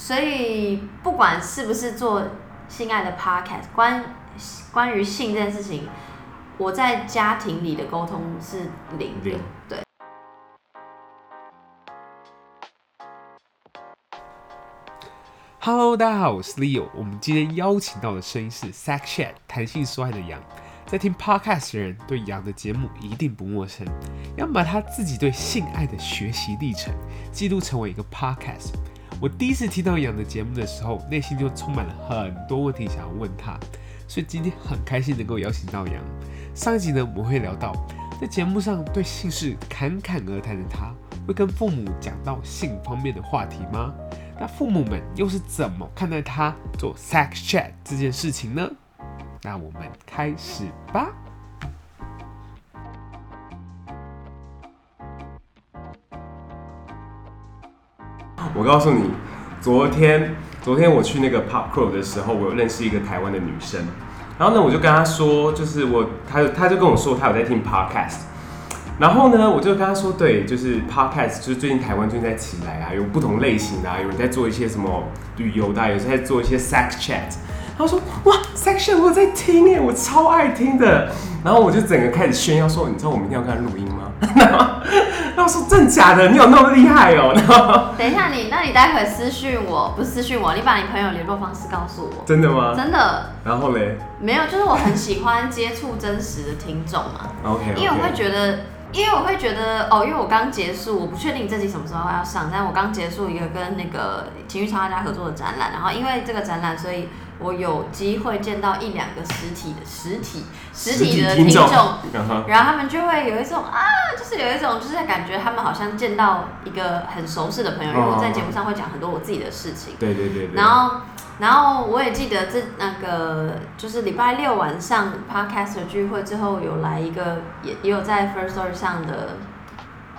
所以不管是不是做性爱的 podcast，关关于性这件事情，我在家庭里的沟通是零零对。Hello，大家好，我是 Leo。我们今天邀请到的声音是 Sex Chat 谈性说爱的羊。在听 Podcast 的人对羊的节目一定不陌生。要把他自己对性爱的学习历程记录成为一个 Podcast。我第一次听到杨的节目的时候，内心就充满了很多问题想要问他，所以今天很开心能够邀请到杨。上一集呢，我们会聊到在节目上对性事侃侃而谈的他，会跟父母讲到性方面的话题吗？那父母们又是怎么看待他做 Sex Chat 这件事情呢？那我们开始吧。我告诉你，昨天昨天我去那个 Pop Crow 的时候，我有认识一个台湾的女生，然后呢，我就跟她说，就是我，她她就跟我说，她有在听 Podcast，然后呢，我就跟她说，对，就是 Podcast，就是最近台湾最近在起来啊，有不同类型的啊，有人在做一些什么旅游的啊，有人在做一些 Sex Chat。他说：“哇，section 我在听哎，我超爱听的。”然后我就整个开始炫耀说：“你知道我明天要跟他录音吗？” 然后他说：“真假的？你有那么厉害哦？” 等一下你，那你待会私讯我，不是私讯我，你把你朋友联络方式告诉我。真的吗？真的。然后嘞？没有，就是我很喜欢接触真实的听众嘛。OK, okay。因为我会觉得，因为我会觉得哦，因为我刚结束，我不确定这集什么时候要上，但我刚结束一个跟那个情欲插画家合作的展览，然后因为这个展览，所以。我有机会见到一两个实体的实体实体的听众，然后他们就会有一种啊，就是有一种就是感觉他们好像见到一个很熟悉的朋友，因为我在节目上会讲很多我自己的事情。对对对。然后，然后我也记得这那个就是礼拜六晚上 Podcaster 聚会之后，有来一个也也有在 Firstory 上的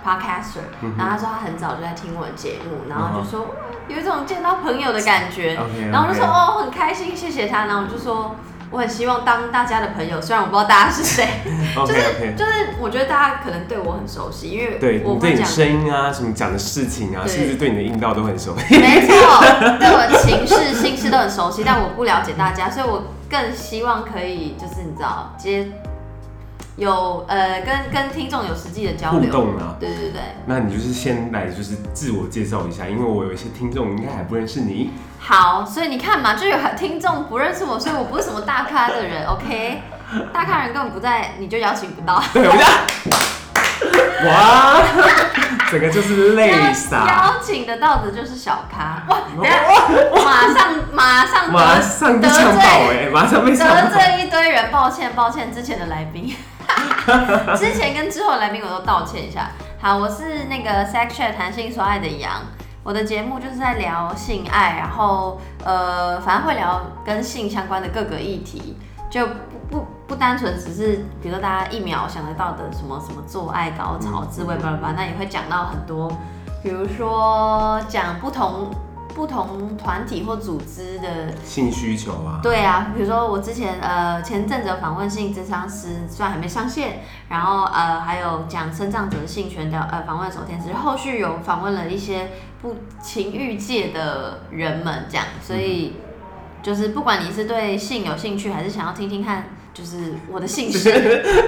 Podcaster，然后他说他很早就在听我的节目，然后就说。有一种见到朋友的感觉，okay, okay. 然后我就说哦，很开心，谢谢他。然后我就说我很希望当大家的朋友，虽然我不知道大家是谁 就是.就是我觉得大家可能对我很熟悉，因为对我对你的声音啊，什么讲的事情啊，甚至对你的音道都很熟悉。没错，对我的情事、心事都很熟悉，但我不了解大家，所以我更希望可以就是你知道接。有呃，跟跟听众有实际的交流互动啊，对对对。那你就是先来就是自我介绍一下，因为我有一些听众应该还不认识你。好，所以你看嘛，就有听众不认识我，所以我不是什么大咖的人，OK？大咖人根本不在，你就邀请不到。对，我就哇，整个就是泪洒。邀请得到的就是小咖。哇，等下，马上马上马上被呛爆哎，马上被得罪一堆人，抱歉抱歉，之前的来宾。之前跟之后的来宾我都道歉一下。好，我是那个 Sex Chat 谈性说爱的杨，我的节目就是在聊性爱，然后呃，反正会聊跟性相关的各个议题，就不不不单纯只是比如说大家一秒想得到的什么什么做爱高潮滋味巴拉巴拉，那也会讲到很多，比如说讲不同。不同团体或组织的性需求啊，对啊，比如说我之前呃前阵子访问性智商师，虽然还没上线，然后呃还有讲身障者性权的呃访问守天使，后续有访问了一些不情欲界的人们，这样，所以就是不管你是对性有兴趣，还是想要听听看。就是我的姓氏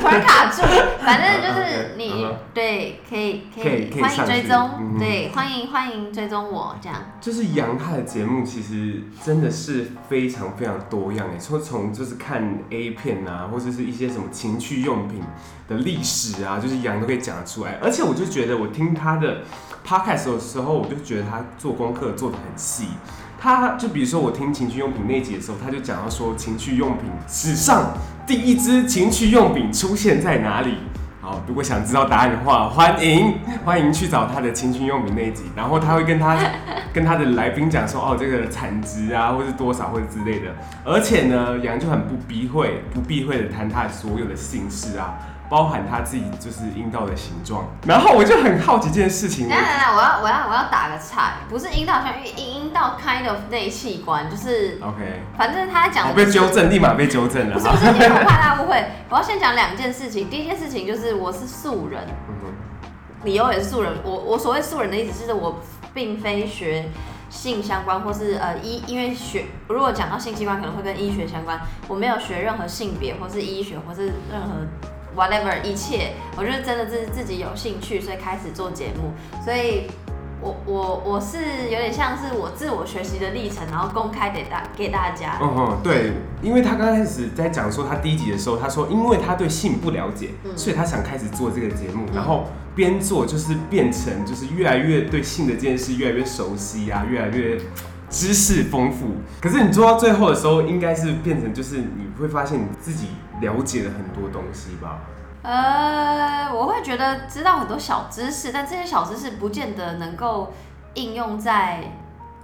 突然卡住，反正就是你、uh -huh. 对，可以可以欢迎追踪、嗯，对，欢迎欢迎追踪我这样。就是杨他的节目其实真的是非常非常多样诶，从从就是看 A 片啊，或者是一些什么情趣用品的历史啊，就是杨都可以讲得出来。而且我就觉得我听他的 podcast 的时候，我就觉得他做功课做的很细。他就比如说我听情趣用品那集的时候，他就讲到说情趣用品史上第一支情趣用品出现在哪里？好，如果想知道答案的话，欢迎欢迎去找他的情趣用品那一集，然后他会跟他 跟他的来宾讲说哦，这个产值啊，或是多少或者之类的。而且呢，杨就很不避讳不避讳的谈他所有的性事啊。包含他自己就是阴道的形状，然后我就很好奇这件事情。来来来，我要我要我要打个岔，不是阴道像阴阴道 kind of 内器官，就是 OK。反正他讲、我被纠正，立马被纠正了。不是不是，你很怕大家误会。我要先讲两件事情，第一件事情就是我是素人，理由也是素人。我我所谓素人的意思是我并非学性相关，或是呃医，因为学如果讲到性器官可能会跟医学相关，我没有学任何性别或是医学或是任何 whatever 一切，我就是真的是自己有兴趣，所以开始做节目，所以。我我我是有点像是我自我学习的历程，然后公开给大给大家。嗯嗯，对，因为他刚开始在讲说他第一集的时候，他说因为他对性不了解，嗯、所以他想开始做这个节目，嗯、然后边做就是变成就是越来越对性的这件事越来越熟悉啊，越来越知识丰富。可是你做到最后的时候，应该是变成就是你会发现你自己了解了很多东西吧。呃，我会觉得知道很多小知识，但这些小知识不见得能够应用在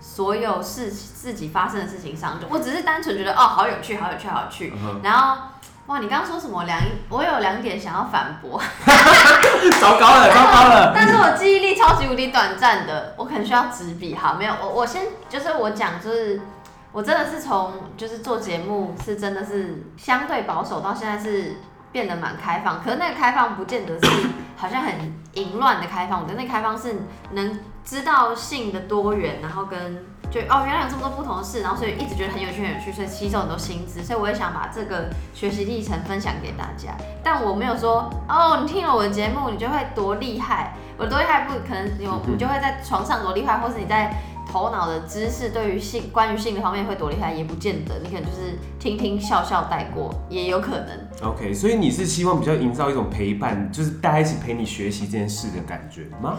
所有事自己发生的事情上。我只是单纯觉得哦，好有趣，好有趣，好有趣。Uh huh. 然后，哇，你刚刚说什么？两，我有两点想要反驳。糟糕了，糟糕了！但是我记忆力超级无敌短暂的，我可能需要纸笔。好，没有，我我先就是我讲，就是我真的是从就是做节目是真的是相对保守，到现在是。变得蛮开放，可是那个开放不见得是好像很淫乱的开放，我觉得那个开放是能知道性的多元，然后跟就哦，原来有这么多不同的事，然后所以一直觉得很有趣很有趣，所以吸收很多新知，所以我也想把这个学习历程分享给大家。但我没有说哦，你听了我的节目，你就会多厉害，我多厉害不可能有，你就会在床上多厉害，或是你在。头脑的知识对于性，关于性的方面会多厉害，也不见得。你可能就是听听笑笑带过，也有可能。OK，所以你是希望比较营造一种陪伴，就是大家一起陪你学习这件事的感觉吗？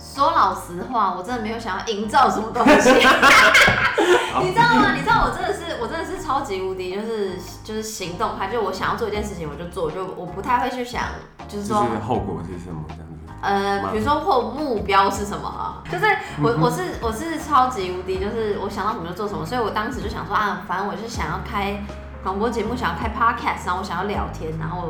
说老实话，我真的没有想要营造什么东西。你知道吗？你知道我真的是，我真的是超级无敌，就是就是行动派，就我想要做一件事情我就做，就我不太会去想，就是说就是后果是什么这样。呃，比如说或目标是什么啊？就是我我是我是超级无敌，就是我想到什么就做什么，所以我当时就想说啊，反正我是想要开广播节目，想要开 podcast，然后我想要聊天，然后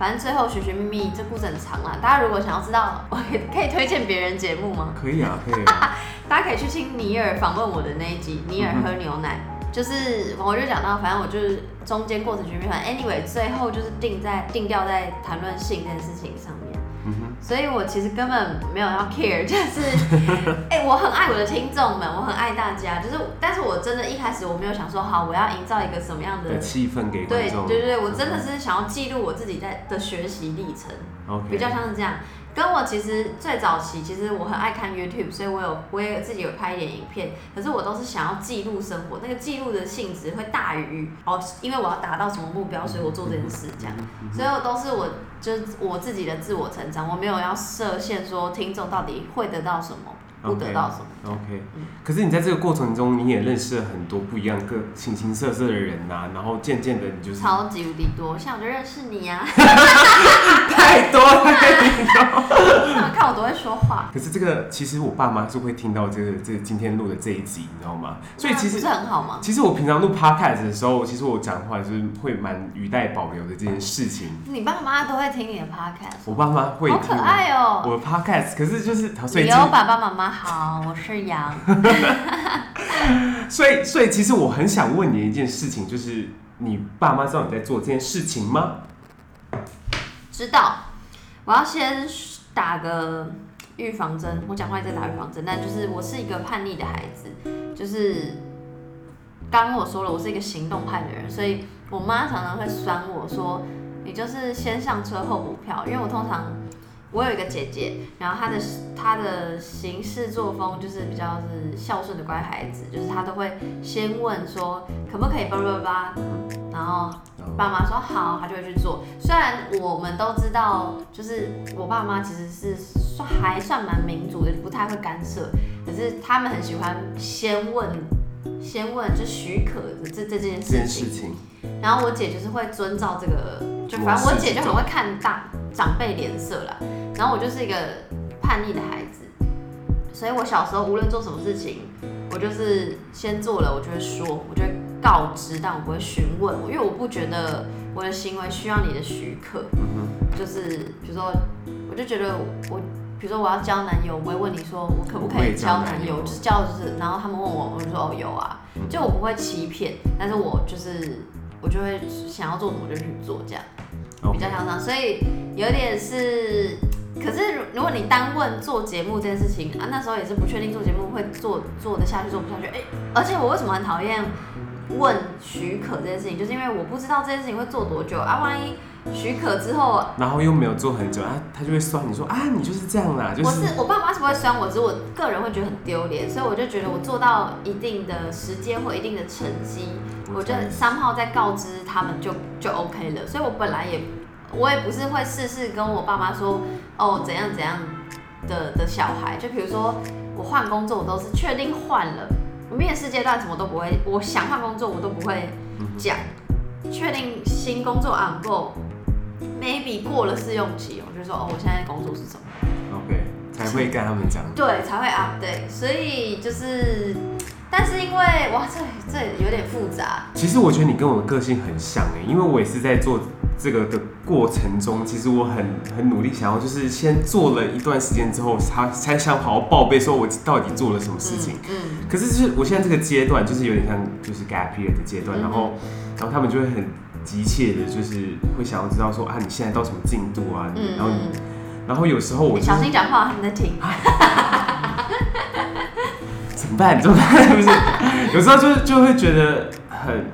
反正最后寻寻觅觅，这故事很长啦。大家如果想要知道，我可以可以推荐别人节目吗？可以啊，可以啊。大家可以去听尼尔访问我的那一集，尼尔喝牛奶，嗯、就是我就讲到，反正我就是中间过程寻觅觅，anyway，最后就是定在定调在谈论性这件事情上面。所以，我其实根本没有要 care，就是，哎、欸，我很爱我的听众们，我很爱大家，就是，但是我真的一开始我没有想说，好，我要营造一个什么样的气氛给观众，对对对，我真的是想要记录我自己在的学习历程，Okay. 比较像是这样。跟我其实最早期，其实我很爱看 YouTube，所以我有我也自己有拍一点影片，可是我都是想要记录生活，那个记录的性质会大于哦，因为我要达到什么目标，所以我做这件事这样，所以都是我就是我自己的自我成长，我没有要设限说听众到底会得到什么。不得到什么？OK，可是你在这个过程中，你也认识了很多不一样、各形形色色的人呐、啊。然后渐渐的，你就是超级无敌多，像我就认识你呀、啊，多。看我多会说话。可是这个其实我爸妈是会听到这个这个今天录的这一集，你知道吗？所以其实不是很好吗？其实我平常录 Podcast 的时候，其实我讲话就是会蛮语带保留的这件事情。你爸妈都会听你的 Podcast？我爸妈会听。好可爱哦、喔！我的 Podcast，可是就是你有爸爸妈妈。好，我是杨。所以，所以其实我很想问你一件事情，就是你爸妈知道你在做这件事情吗？知道。我要先打个预防针，我讲话也在打预防针，但就是我是一个叛逆的孩子，就是刚刚我说了，我是一个行动派的人，所以我妈常常会酸我说，你就是先上车后补票，因为我通常。我有一个姐姐，然后她的她的行事作风就是比较是孝顺的乖孩子，就是她都会先问说可不可以叭叭叭，然后爸妈说好，她就会去做。虽然我们都知道，就是我爸妈其实是算还算蛮民主的，不太会干涉，可是他们很喜欢先问，先问就许可的这这件事情。然后我姐就是会遵照这个，就反正我姐就很会看大长辈脸色啦。然后我就是一个叛逆的孩子，所以我小时候无论做什么事情，我就是先做了，我就会说，我就会告知，但我不会询问，因为我不觉得我的行为需要你的许可。就是比如说，我就觉得我，比如说我要交男友，我不会问你说我可不可以交男友，就是交就是，然后他们问我，我就说哦有啊，就我不会欺骗，但是我就是我就会想要做什么就去做这样，比较像这样，所以有点是。可是如果你单问做节目这件事情啊，那时候也是不确定做节目会做做得下去做不下去。哎、欸，而且我为什么很讨厌问许可这件事情，就是因为我不知道这件事情会做多久啊，万一。许可之后，然后又没有做很久啊，他就会酸你说啊，你就是这样啦。就是我是我爸妈是不会酸我，只是我个人会觉得很丢脸，所以我就觉得我做到一定的时间或一定的成绩，我就三号再告知他们就就 OK 了。所以我本来也我也不是会事事跟我爸妈说哦怎样怎样的的小孩，就比如说我换工作，我都是确定换了，我面试阶段什么都不会，我想换工作我都不会讲，确定新工作 on board maybe 过了试用期，我就说哦，我现在工作是什么？OK，才会跟他们讲。对，才会 update。所以就是，但是因为哇，这这有点复杂。其实我觉得你跟我的个性很像哎，因为我也是在做这个的过程中，其实我很很努力，想要就是先做了一段时间之后，才才想好好报备，说我到底做了什么事情。嗯。嗯，可是就是我现在这个阶段，就是有点像就是 gap year 的阶段，嗯、然后然后他们就会很。急切的，就是会想要知道说啊，你现在到什么进度啊？嗯、然后，然后有时候我、就是、小心讲话，他们在听。怎么办？怎么办？是 不是？有时候就就会觉得很，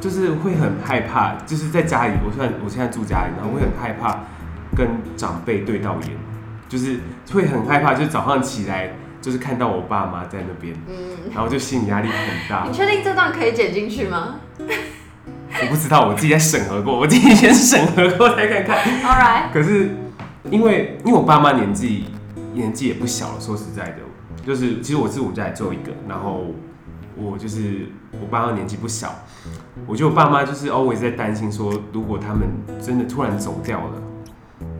就是会很害怕，就是在家里，我现我现在住家里，然后会很害怕跟长辈对到眼，就是会很害怕，就是早上起来就是看到我爸妈在那边，嗯，然后就心理压力很大。你确定这段可以剪进去吗？我不知道，我自己在审核过，我自己先审核过再看看。All right。可是因为因为我爸妈年纪年纪也不小了，说实在的，就是其实我是我们家里最后一个，然后我就是我爸妈年纪不小，我觉得我爸妈就是 always 在担心说，如果他们真的突然走掉了，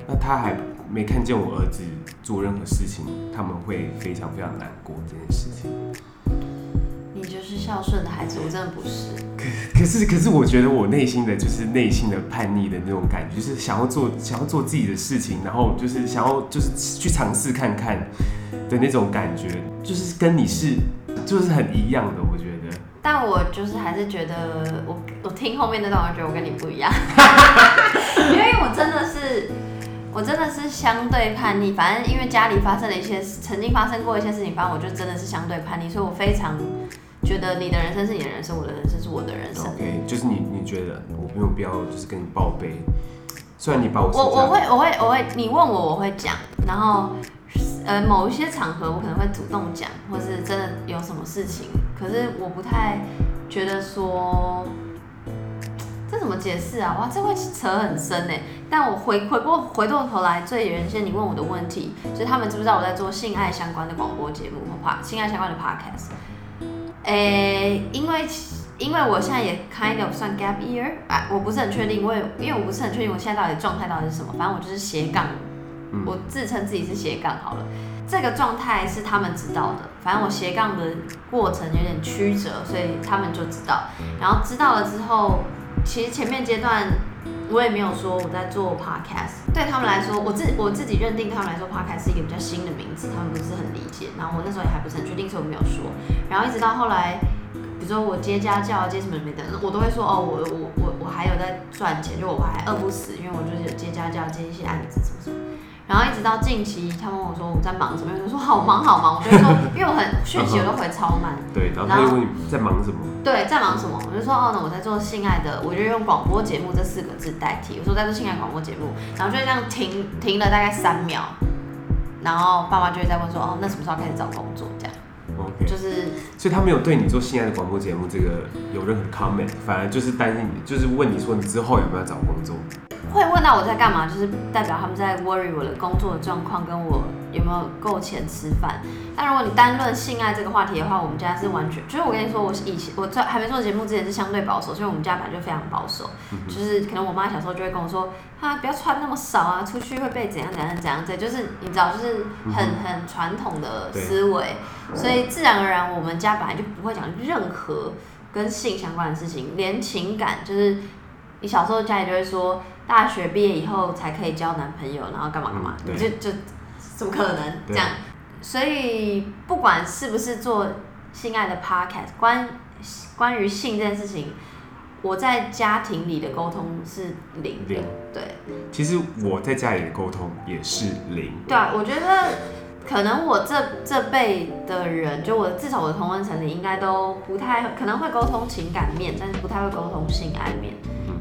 那他还没看见我儿子做任何事情，他们会非常非常难过这件事情。你就是孝顺的孩子，我真的不是。可可是可是，我觉得我内心的就是内心的叛逆的那种感觉，就是想要做想要做自己的事情，然后就是想要就是去尝试看看的那种感觉，就是跟你是就是很一样的，我觉得。但我就是还是觉得我我听后面那段，我觉得我跟你不一样，因为我真的是我真的是相对叛逆，反正因为家里发生了一些曾经发生过一些事情，反正我就真的是相对叛逆，所以我非常。觉得你的人生是你的人生，我的人生是我的人生。OK，就是你你觉得我没有必要就是跟你报备，虽然你把我我我会我会我会你问我我会讲，然后呃某一些场合我可能会主动讲，或是真的有什么事情，可是我不太觉得说这怎么解释啊？哇，这会扯很深呢。但我回回过回过头来，最原先你问我的问题，就是他们知不知道我在做性爱相关的广播节目或 Pod 性爱相关的 Podcast？诶、欸，因为因为我现在也 kind of 算 gap year，啊，我不是很确定，我也因为我不是很确定我现在到底状态到底是什么，反正我就是斜杠，我自称自己是斜杠好了，这个状态是他们知道的，反正我斜杠的过程有点曲折，所以他们就知道，然后知道了之后，其实前面阶段我也没有说我在做 podcast，对他们来说，我自我自己认定他们来说 podcast 是一个比较新的名字，他们不是很理解，然后我那时候也还不是很确定，所以我没有说。然后一直到后来，比如说我接家教、接什么什么的，我都会说哦，我我我我还有在赚钱，就我还饿不死，因为我就是接家教、接一些案子什么什么。然后一直到近期，他问我说我在忙什么，我就说好忙好忙，我就说因为我很讯息我都回超慢。对，然后他就问你在忙什么？对，在忙什么？我就说哦，那我在做性爱的，我就用广播节目这四个字代替。我说在做性爱广播节目，然后就这样停停了大概三秒，然后爸妈就会再问说哦，那什么时候开始找工作？这样。就是，所以他没有对你做性爱的广播节目这个有任何 comment，反而就是担心你，就是问你说你之后有没有找工作？会问到我在干嘛，就是代表他们在 worry 我的工作的状况，跟我有没有够钱吃饭。但如果你单论性爱这个话题的话，我们家是完全，就是我跟你说，我以前我在还没做节目之前是相对保守，所以我们家本来就非常保守。就是可能我妈小时候就会跟我说，啊，不要穿那么少啊，出去会被怎样怎样怎样。这就是你知道，就是很很传统的思维，所以自然而然我们家本来就不会讲任何跟性相关的事情，连情感就是。你小时候家里就会说，大学毕业以后才可以交男朋友，然后干嘛干嘛，你、嗯、就就怎么可能这样？所以不管是不是做性爱的 podcast，关关于性这件事情，我在家庭里的沟通是零的，零对。其实我在家里的沟通也是零。对啊，我觉得可能我这这辈的人，就我至少我的同温层里应该都不太可能会沟通情感面，但是不太会沟通性爱面。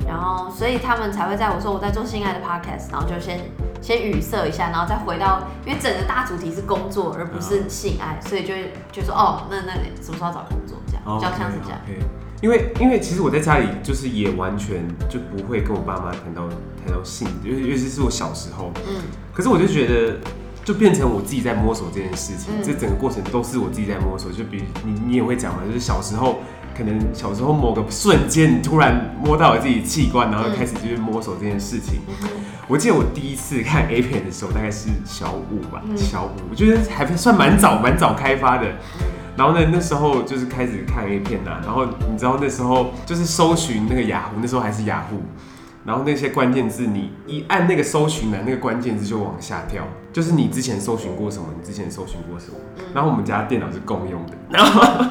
然后，所以他们才会在我说我在做性爱的 podcast，然后就先先语塞一下，然后再回到，因为整个大主题是工作，而不是性爱，所以就就说哦，那那什么时候找工作这样，比较像是这样。Okay, okay. 因为因为其实我在家里就是也完全就不会跟我爸妈谈到谈到性，尤尤其是我小时候，嗯，可是我就觉得就变成我自己在摸索这件事情，嗯、这整个过程都是我自己在摸索。就比如你你也会讲嘛，就是小时候可能小时候某个瞬间你突然摸到了自己器官，然后开始就是摸索这件事情。嗯、我记得我第一次看 A 片的时候大概是小五吧，嗯、小五，我觉得还算蛮早蛮早开发的。然后呢，那时候就是开始看 A 片呐、啊。然后你知道那时候就是搜寻那个雅虎，那时候还是雅虎。然后那些关键字，你一按那个搜寻栏那个关键字就往下跳，就是你之前搜寻过什么，你之前搜寻过什么。然后我们家电脑是共用的。然后，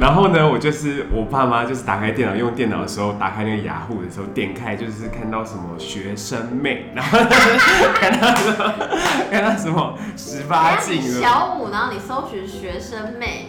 然后呢，我就是我爸妈就是打开电脑用电脑的时候，打开那个雅虎的时候，点开就是看到什么学生妹，然后看到什么看到什么十八禁了。小五，然后你搜寻学生妹。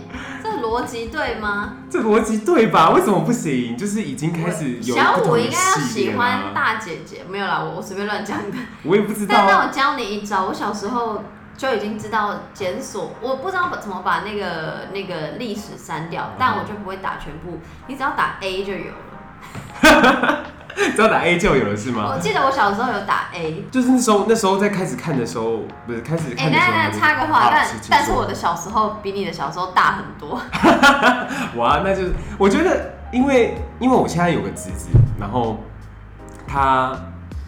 逻辑对吗？这逻辑对吧？为什么不行？就是已经开始有小五应该要喜欢大姐姐，没有啦，我我随便乱讲的。我也不知道。但那我教你一招，我小时候就已经知道检索，我不知道怎么把那个那个历史删掉，但我就不会打全部，你只要打 A 就有了。只要打 A 就有了是吗？我记得我小时候有打 A，就是那时候那时候在开始看的时候，不是开始看的时候。哎、欸，那那插个话，啊、但但是我的小时候比你的小时候大很多。哇，那就是我觉得，因为因为我现在有个侄子，然后他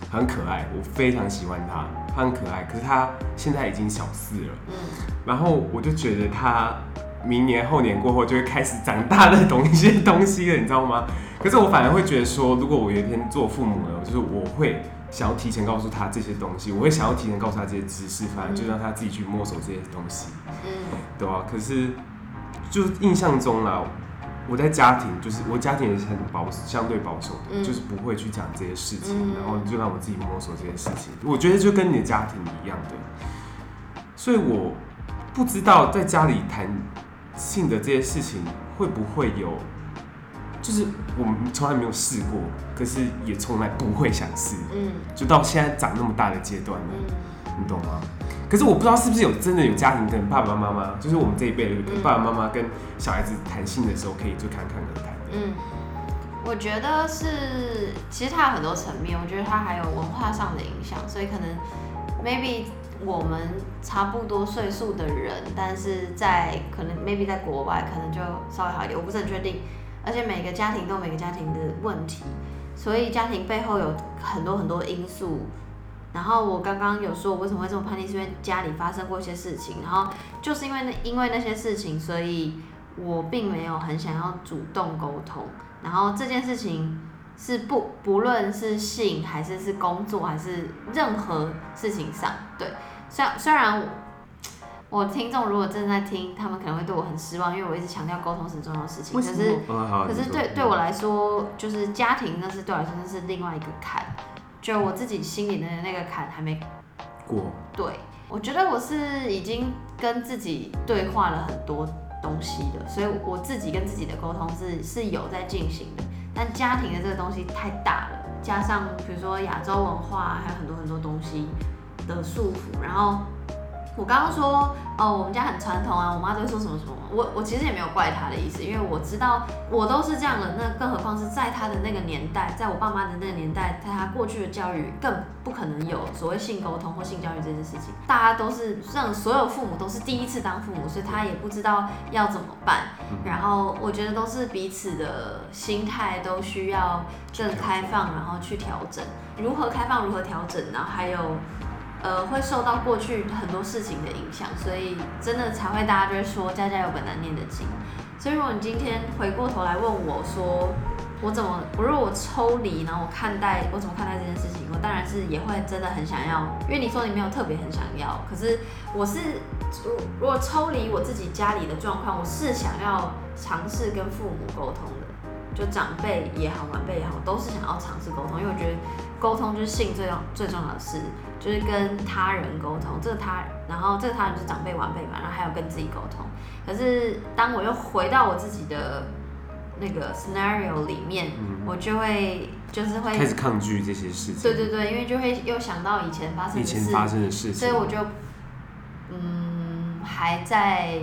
很可爱，我非常喜欢他，他很可爱，可是他现在已经小四了，嗯，然后我就觉得他明年后年过后就会开始长大的懂一些东西了，你知道吗？可是我反而会觉得说，如果我有一天做父母了，就是我会想要提前告诉他这些东西，我会想要提前告诉他这些知识，反而就让他自己去摸索这些东西，嗯，对啊。可是就印象中啦，我在家庭就是我家庭也是很保相对保守的，嗯、就是不会去讲这些事情，嗯、然后就让我自己摸索这些事情。我觉得就跟你的家庭一样的，所以我不知道在家里谈性的这些事情会不会有。就是我们从来没有试过，可是也从来不会想试。嗯，就到现在长那么大的阶段了，嗯，你懂吗？可是我不知道是不是有真的有家庭跟爸爸妈妈，就是我们这一辈的爸爸妈妈跟小孩子谈性的时候，可以就侃侃而谈。嗯，我觉得是，其实它有很多层面。我觉得它还有文化上的影响，所以可能 maybe 我们差不多岁数的人，但是在可能 maybe 在国外可能就稍微好一点，我不是很确定。而且每个家庭都有每个家庭的问题，所以家庭背后有很多很多因素。然后我刚刚有说我为什么会这么叛逆，是因为家里发生过一些事情，然后就是因为那因为那些事情，所以我并没有很想要主动沟通。然后这件事情是不不论是性还是是工作还是任何事情上，对，虽虽然我。听众如果正在听，他们可能会对我很失望，因为我一直强调沟通是很重要的事情。可是，可是对对我来说，就是家庭那是对我来说那是另外一个坎，就我自己心里的那个坎还没过。对，我觉得我是已经跟自己对话了很多东西的，所以我自己跟自己的沟通是是有在进行的。但家庭的这个东西太大了，加上比如说亚洲文化，还有很多很多东西的束缚，然后。我刚刚说哦，我们家很传统啊，我妈都会说什么什么。我我其实也没有怪她的意思，因为我知道我都是这样的。那更何况是在她的那个年代，在我爸妈的那个年代，在她过去的教育更不可能有所谓性沟通或性教育这件事情。大家都是让所有父母都是第一次当父母，所以他也不知道要怎么办。然后我觉得都是彼此的心态都需要更开放，然后去调整。如何开放，如何调整，然后还有。呃，会受到过去很多事情的影响，所以真的才会大家就会说家家有本难念的经。所以如果你今天回过头来问我说，我怎么，我如果抽离，然后我看待我怎么看待这件事情，我当然是也会真的很想要，因为你说你没有特别很想要，可是我是如如果抽离我自己家里的状况，我是想要尝试跟父母沟通的。就长辈也好，晚辈也好，都是想要尝试沟通，因为我觉得沟通就是性最重最重要的事，就是跟他人沟通，这个他，然后这个他人就是长辈晚辈嘛，然后还有跟自己沟通。可是当我又回到我自己的那个 scenario 里面，嗯、我就会就是会开始抗拒这些事情。对对对，因为就会又想到以前发生的事，以前发生的事情，所以我就嗯还在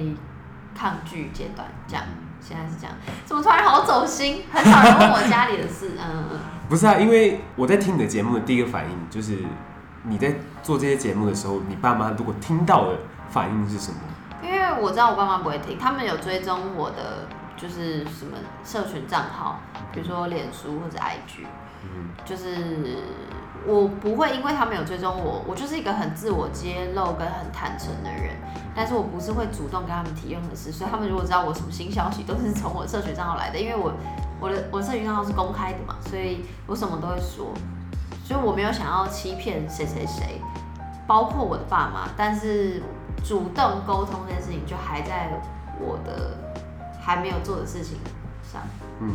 抗拒阶段，这样现在是这样。怎么突然好走心？很少人问我家里的事，嗯嗯。不是啊，因为我在听你的节目的第一个反应就是你在做这些节目的时候，你爸妈如果听到的反应是什么？因为我知道我爸妈不会听，他们有追踪我的。就是什么社群账号，比如说脸书或者 IG，嗯，就是我不会因为他们有追踪我，我就是一个很自我揭露跟很坦诚的人，但是我不是会主动跟他们提任何事，所以他们如果知道我什么新消息，都是从我社群账号来的，因为我我的我的社群账号是公开的嘛，所以我什么都会说，所以我没有想要欺骗谁谁谁，包括我的爸妈，但是主动沟通这件事情就还在我的。还没有做的事情上，嗯，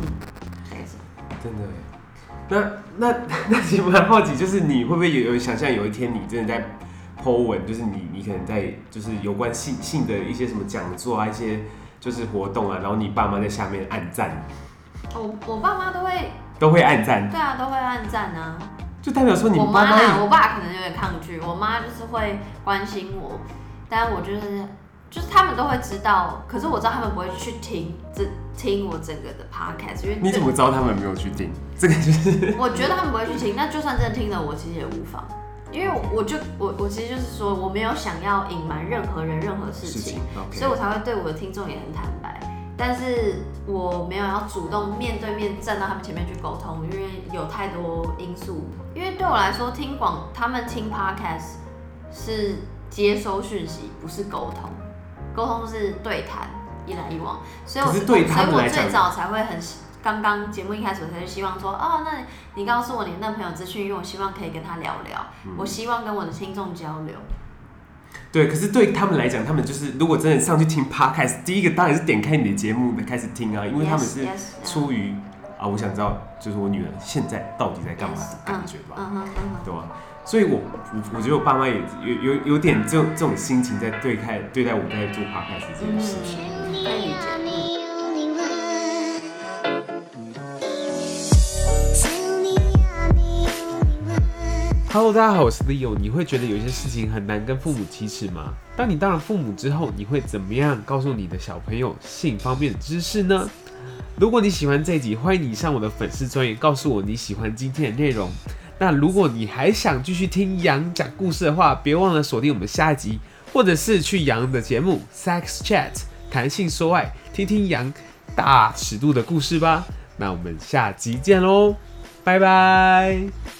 真的，那那 那其实蛮好奇，就是你会不会有有想象有一天你真的在 po 文，就是你你可能在就是有关性性的一些什么讲座啊，一些就是活动啊，然后你爸妈在下面按赞，我我爸妈都会都会按赞，对啊，都会按赞啊，就代表说你我妈我爸可能有点抗拒，我妈就是会关心我，但我就是。就是他们都会知道，可是我知道他们不会去听这听我整个的 podcast，因为你怎么知道他们没有去听？这个就是 我觉得他们不会去听，那就算真的听了，我其实也无妨，因为我我就我我其实就是说我没有想要隐瞒任何人任何事情，事情 okay. 所以我才会对我的听众也很坦白，但是我没有要主动面对面站到他们前面去沟通，因为有太多因素，因为对我来说听广他们听 podcast 是接收讯息，不是沟通。沟通是对谈，一来一往，所以我对，所以我最早才会很刚刚节目一开始我才希望说，哦，那你告诉我你那朋友资讯，因为我希望可以跟他聊聊，嗯、我希望跟我的听众交流。对，可是对他们来讲，他们就是如果真的上去听 podcast，第一个当然是点开你的节目开始听啊，因为他们是出于 yes, yes, 啊，我想知道就是我女儿现在到底在干嘛的感觉吧，yes, uh, uh -huh, uh -huh. 对吧？所以我，我我觉得我爸妈也有有有点这种这种心情在对待对待我在做 p o d c a s 这件事情。Hello，大家好，我是 Leo。你会觉得有些事情很难跟父母启齿吗？当你当了父母之后，你会怎么样告诉你的小朋友性方面的知识呢？如果你喜欢这集，欢迎你上我的粉丝专页，告诉我你喜欢今天的内容。那如果你还想继续听羊讲故事的话，别忘了锁定我们下一集，或者是去羊的节目 Sex Chat 谈性说爱，听听羊大尺度的故事吧。那我们下集见喽，拜拜。